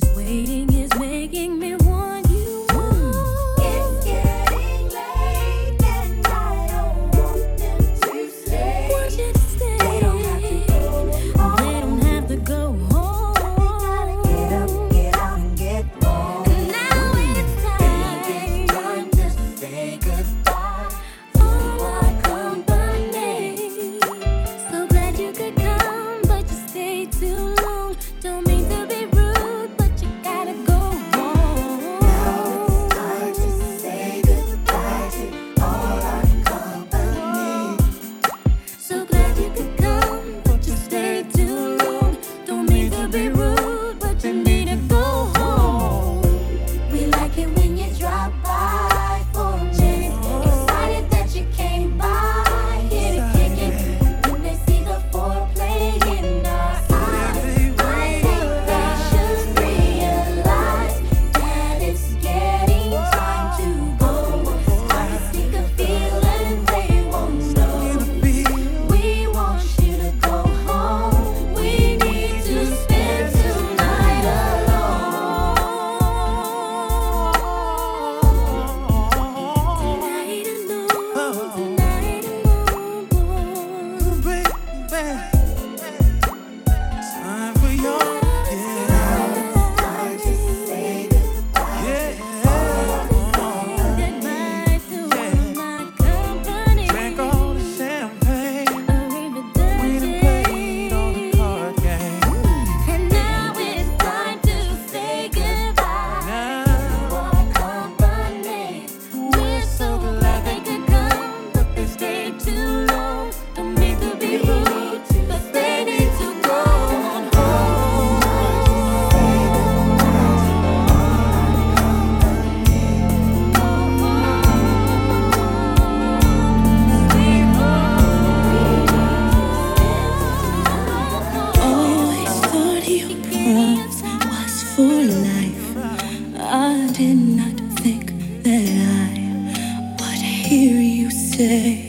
this way. life. I did not think that I would hear you say.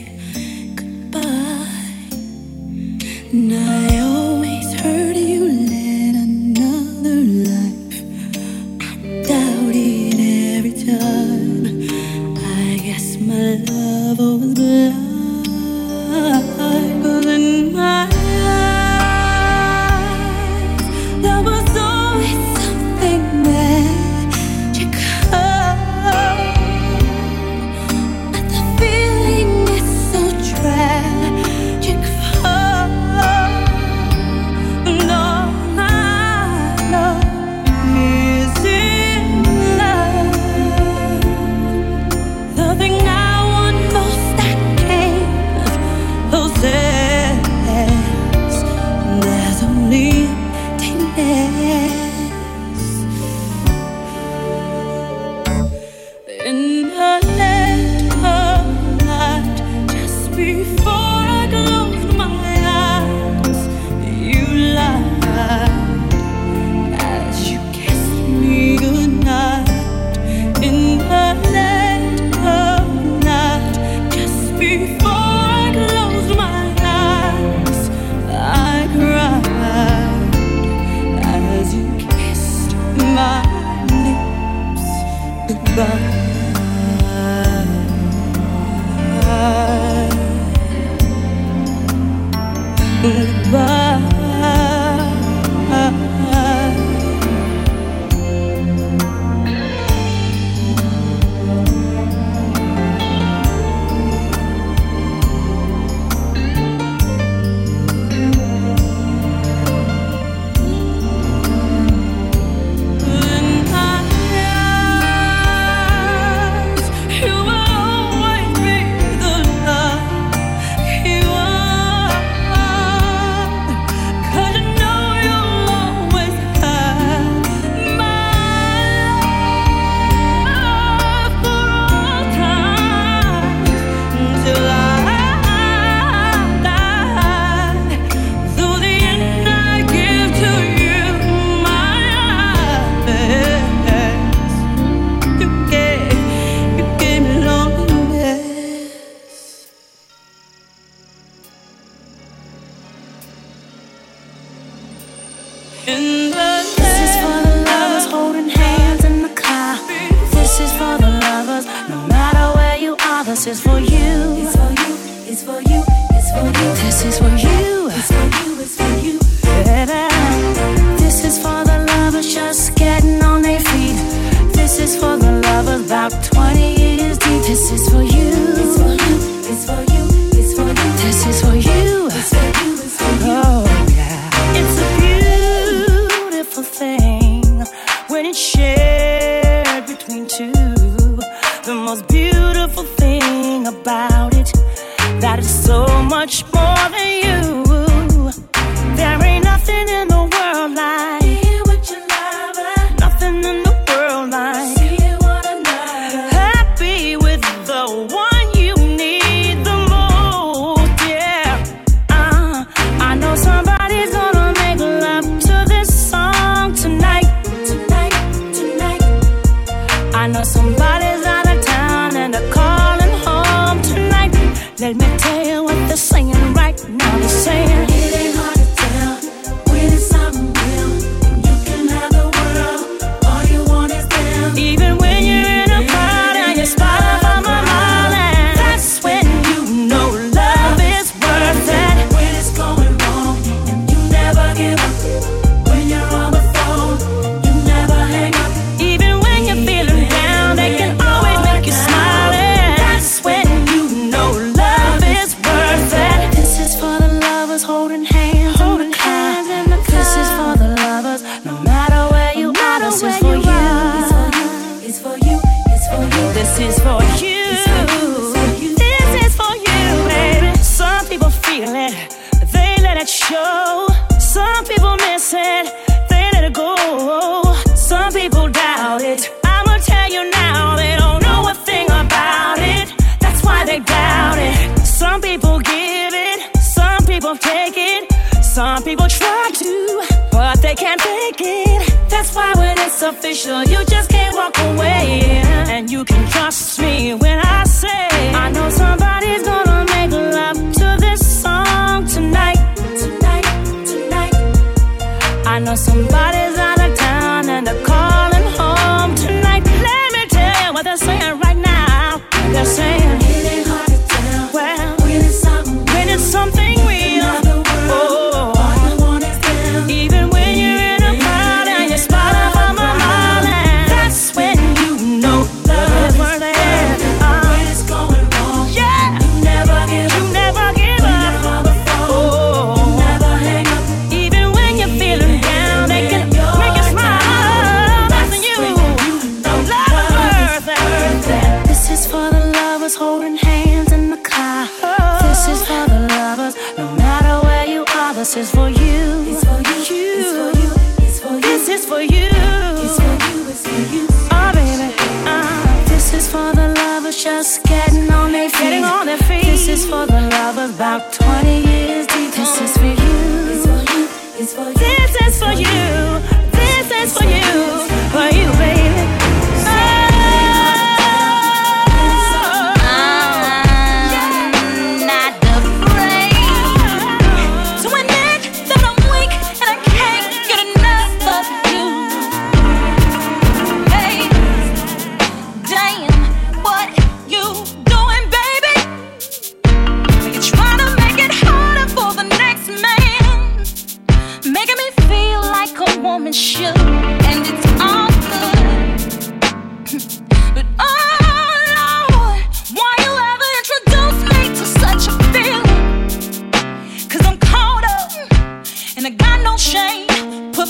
Some people try to, but they can't take it. That's why when it's official, you just can't walk away. And you can trust me when I say, I know somebody's gonna make love to this song tonight. Tonight, tonight. I know somebody's holding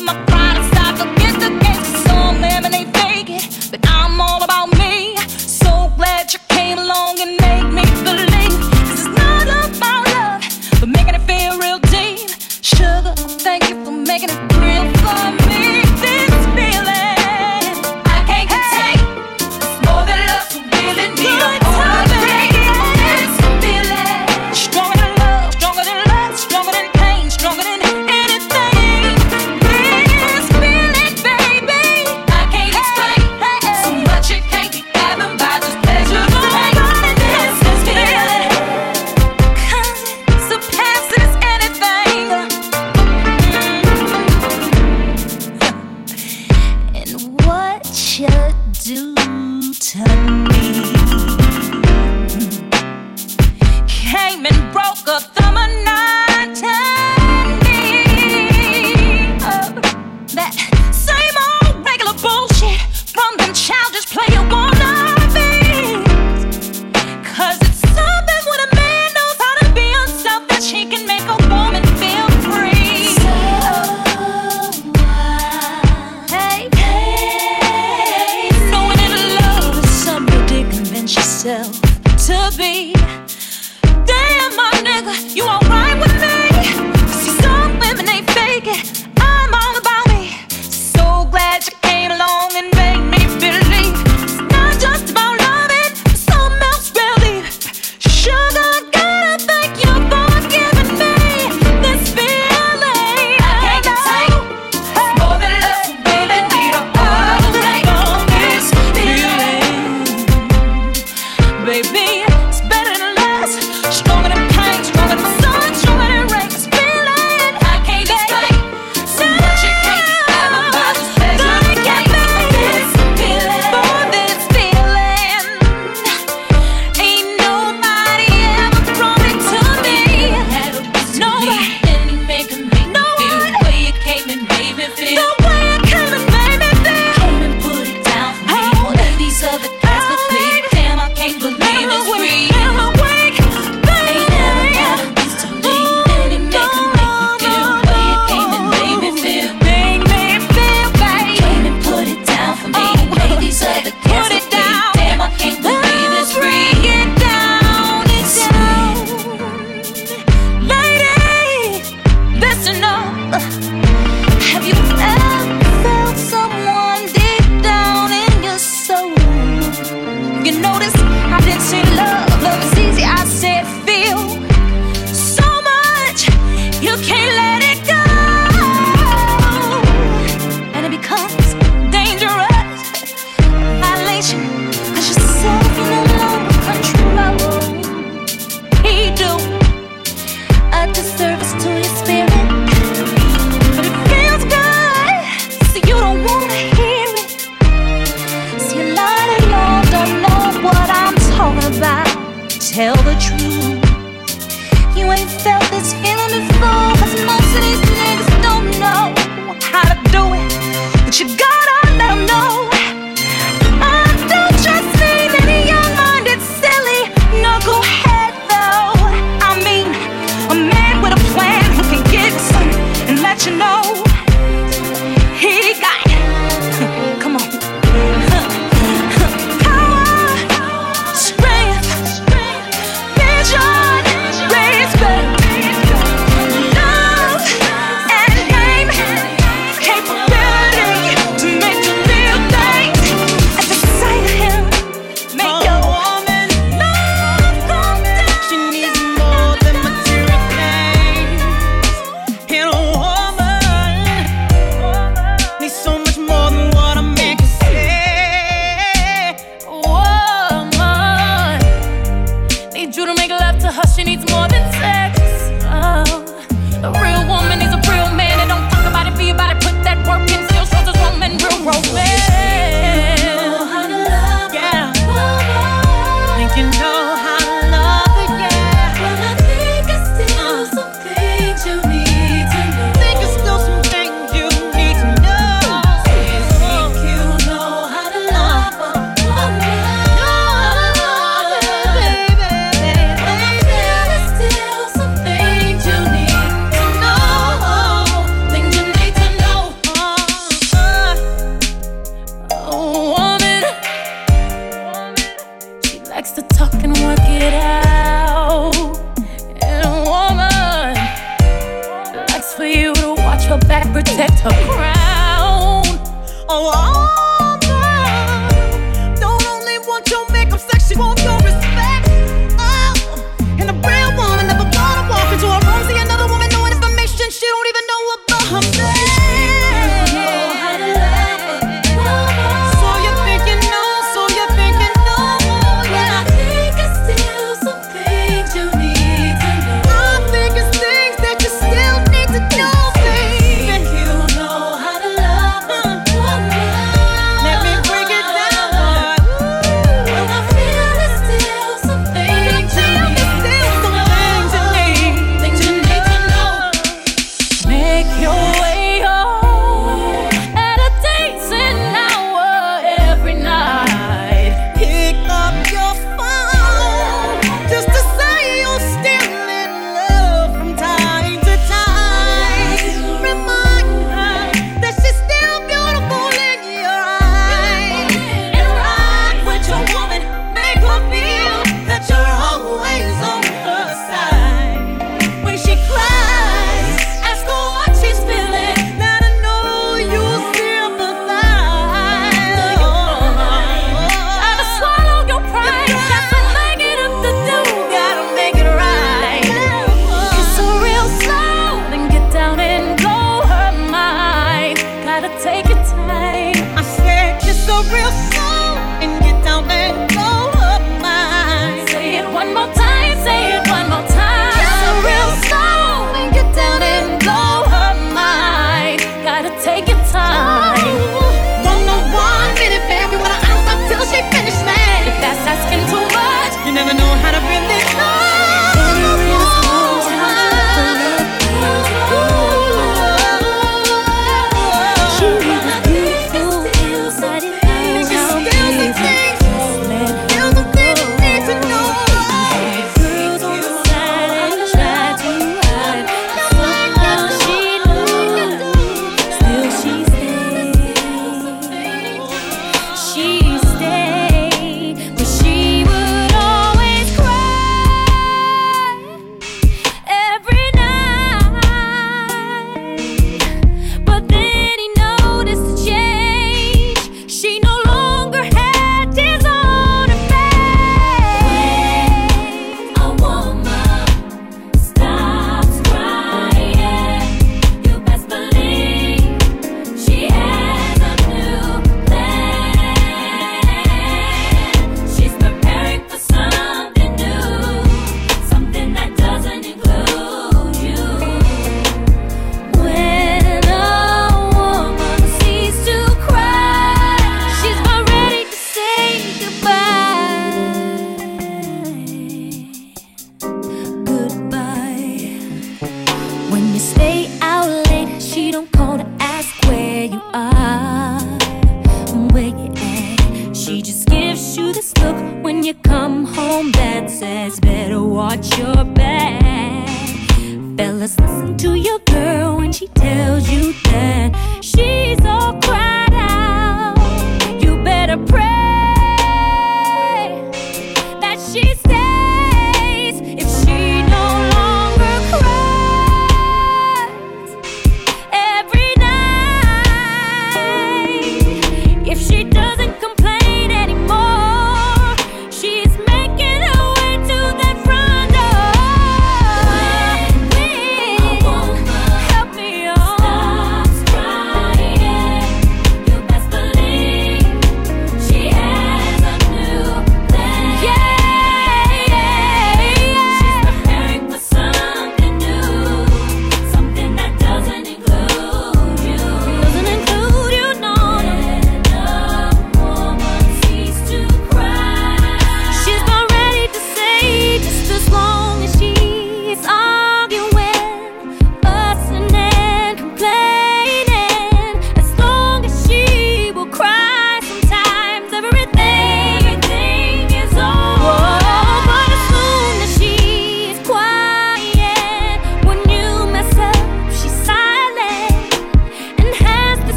of my tell the truth. You ain't felt this feeling before, cause most of these niggas don't know how to do it. But you gotta let them know.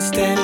understand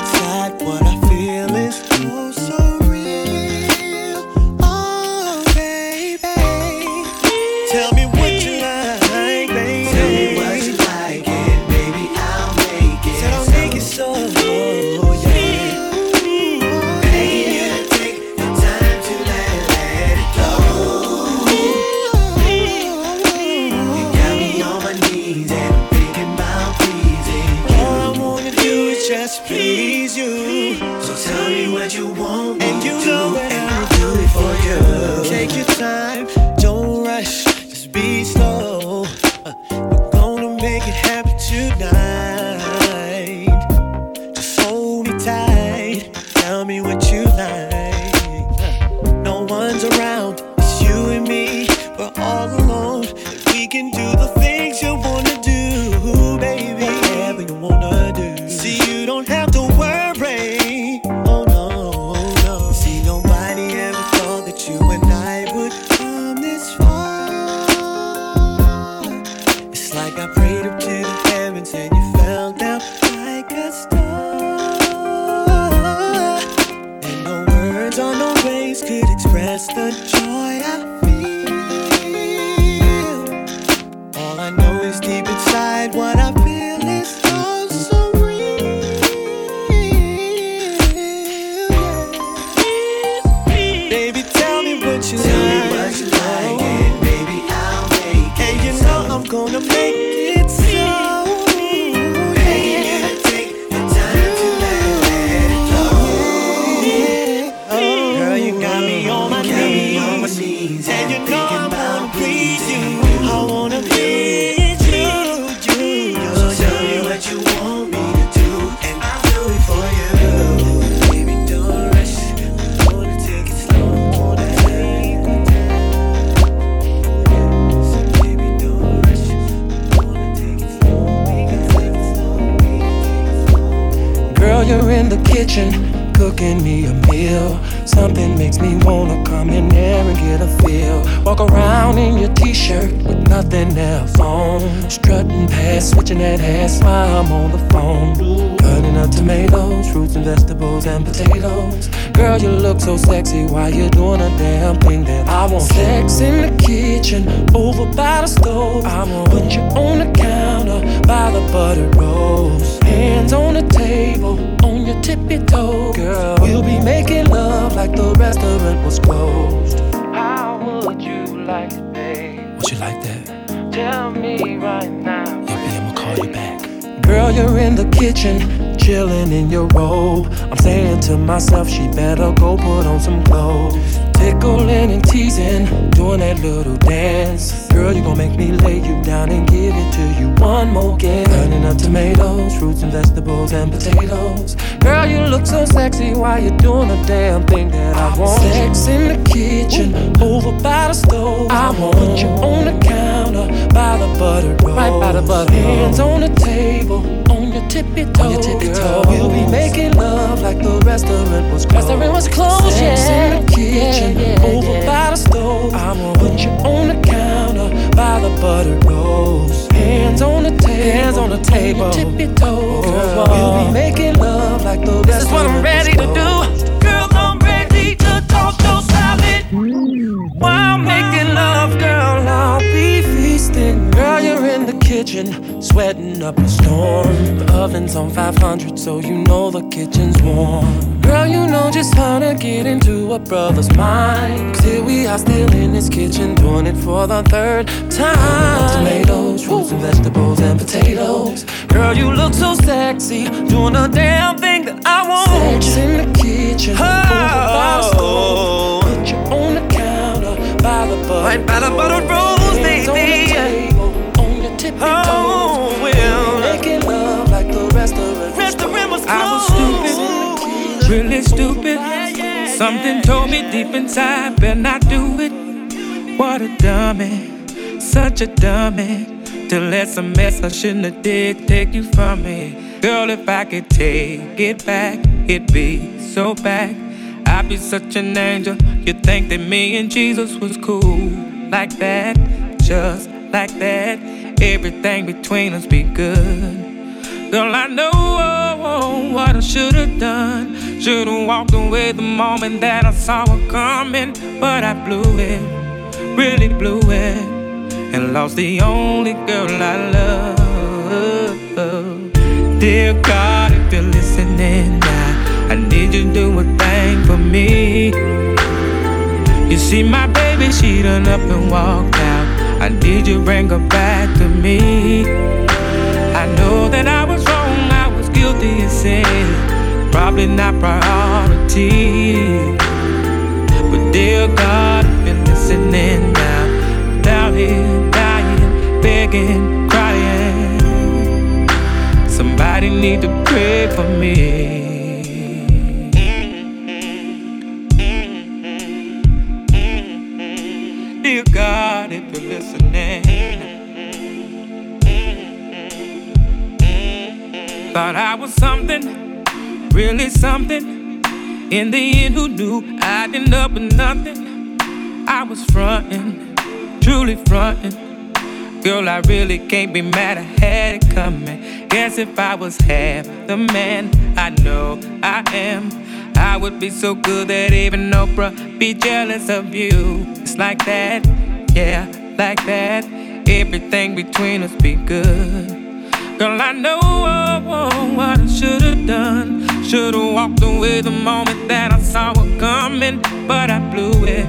will. Something makes me wanna come in there and get a feel. Walk around in your t shirt with nothing else on. Strutting past, switching that ass while I'm on the phone. Cutting up tomatoes, fruits and vegetables and potatoes. Girl, you look so sexy. Why you doing a damn thing that I want? Sex in the kitchen, over by the stove. I want put you on the counter by the butter rolls. Hands on the table, on your tippy toe, Girl, we'll be making love like the restaurant was closed. How would you like it. Would you like that? Tell me right now. You'll I'ma call you back. Girl, you're in the kitchen, chilling in your robe. I'm saying to myself, she better go put on some clothes. Tickling and teasing, doing that little dance. Girl, you gon' make me lay you down and give it to you one more again. Burning up tomatoes, fruits and vegetables and potatoes. Girl, you look so sexy. Why you doing a damn thing that I, I want? Sex in the kitchen, over by the stove. I want you on the counter by the butter, rolls. right by the butter. Hands on the table, on your tippy toe, on your tippy toe. We'll be making love like the restaurant was closed. Restaurant was closed, Sam's yeah. in the kitchen, yeah, yeah, over yeah. by the stove. I'ma put you on the counter by the butter rolls. Hands on the table, hands on the table, on your tippy toe, oh, girl. We'll be making love like the this restaurant This is what I'm ready to do, girl. I'm ready to toss your salad. While making love, girl, I'll be Girl, you're in the kitchen, sweating up a storm. The oven's on 500, so you know the kitchen's warm. Girl, you know just how to get into a brother's mind. Cause here we are still in this kitchen, doing it for the third time. Tomatoes, roots, and vegetables, and potatoes. Girl, you look so sexy, doing a damn thing that I want. Sex in the kitchen, oh. over by the. Put you on the counter, by the butter. Right by the butter roll oh, well. Making love like the restaurant. Restaurant was closed. I was stupid, really stupid. Something told me deep inside, better not do it. What a dummy, such a dummy. To let some mess I shouldn't have did take you from me. Girl, if I could take it back, it'd be so bad. I'd be such an angel. You'd think that me and Jesus was cool. Like that, just like that. Everything between us be good. Girl, I know oh, what I should've done. Should've walked away the moment that I saw her coming. But I blew it, really blew it and lost the only girl I love. Dear God, if you're listening now, I need you to do a thing for me. You see, my baby, she done up and walked out. I need you bring her back to me. I know that I was wrong, I was guilty of sin, probably not priority. But dear God, I've been listening now, here dying, begging, crying. Somebody need to pray for me. If you're listening, thought I was something, really something. In the end, who knew I'd end up with nothing? I was frontin', truly frontin'. Girl, I really can't be mad, I had it coming. Guess if I was half the man I know I am, I would be so good that even Oprah be jealous of you. It's like that, yeah, like that. Everything between us be good. Girl, I know oh, oh, what I should've done. Should've walked away the moment that I saw it coming, but I blew it,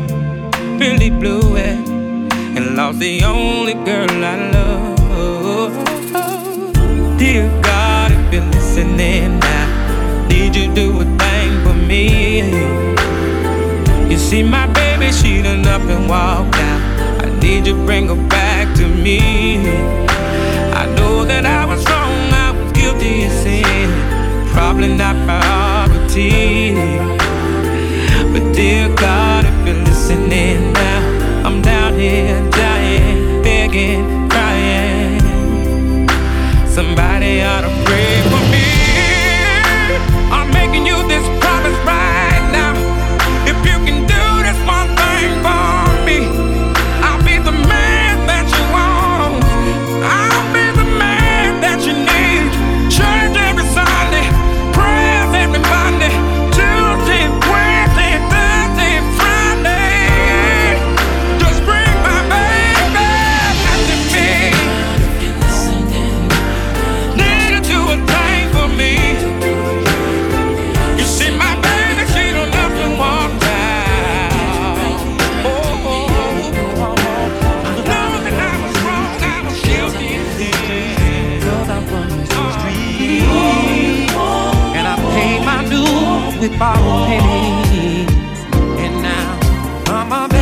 really blew it and lost the only girl I love. Dear God, if you're listening now, need you do a thing for me. You see, my baby, she done up and walked out. Need you bring her back to me. I know that I was wrong, I was guilty of sin, probably not priority. But dear God, if you're listening now, I'm down here dying, begging, crying. Somebody ought to And now I'm a